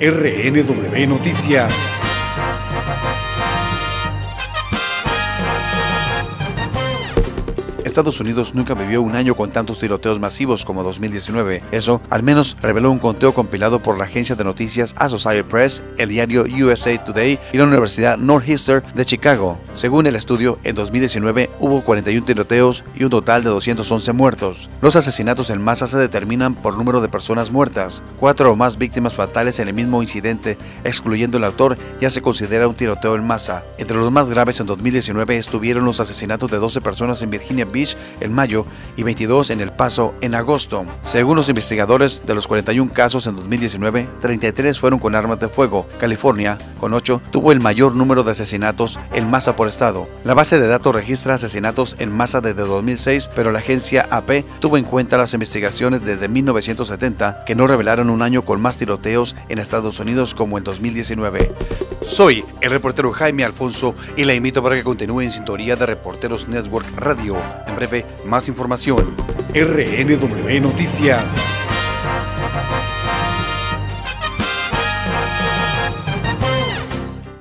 RNW Noticias. Estados Unidos nunca vivió un año con tantos tiroteos masivos como 2019. Eso, al menos, reveló un conteo compilado por la agencia de noticias Associated Press, el diario USA Today y la Universidad Northeastern de Chicago. Según el estudio, en 2019 hubo 41 tiroteos y un total de 211 muertos. Los asesinatos en masa se determinan por número de personas muertas. Cuatro o más víctimas fatales en el mismo incidente, excluyendo el autor, ya se considera un tiroteo en masa. Entre los más graves en 2019 estuvieron los asesinatos de 12 personas en Virginia Beach en mayo y 22 en El Paso en agosto. Según los investigadores, de los 41 casos en 2019, 33 fueron con armas de fuego. California, con 8, tuvo el mayor número de asesinatos en masa por estado. La base de datos registra asesinatos en masa desde 2006, pero la agencia AP tuvo en cuenta las investigaciones desde 1970 que no revelaron un año con más tiroteos en Estados Unidos como el 2019. Soy el reportero Jaime Alfonso y la invito para que continúe en sintonía de Reporteros Network Radio. En breve, más información. RNW Noticias.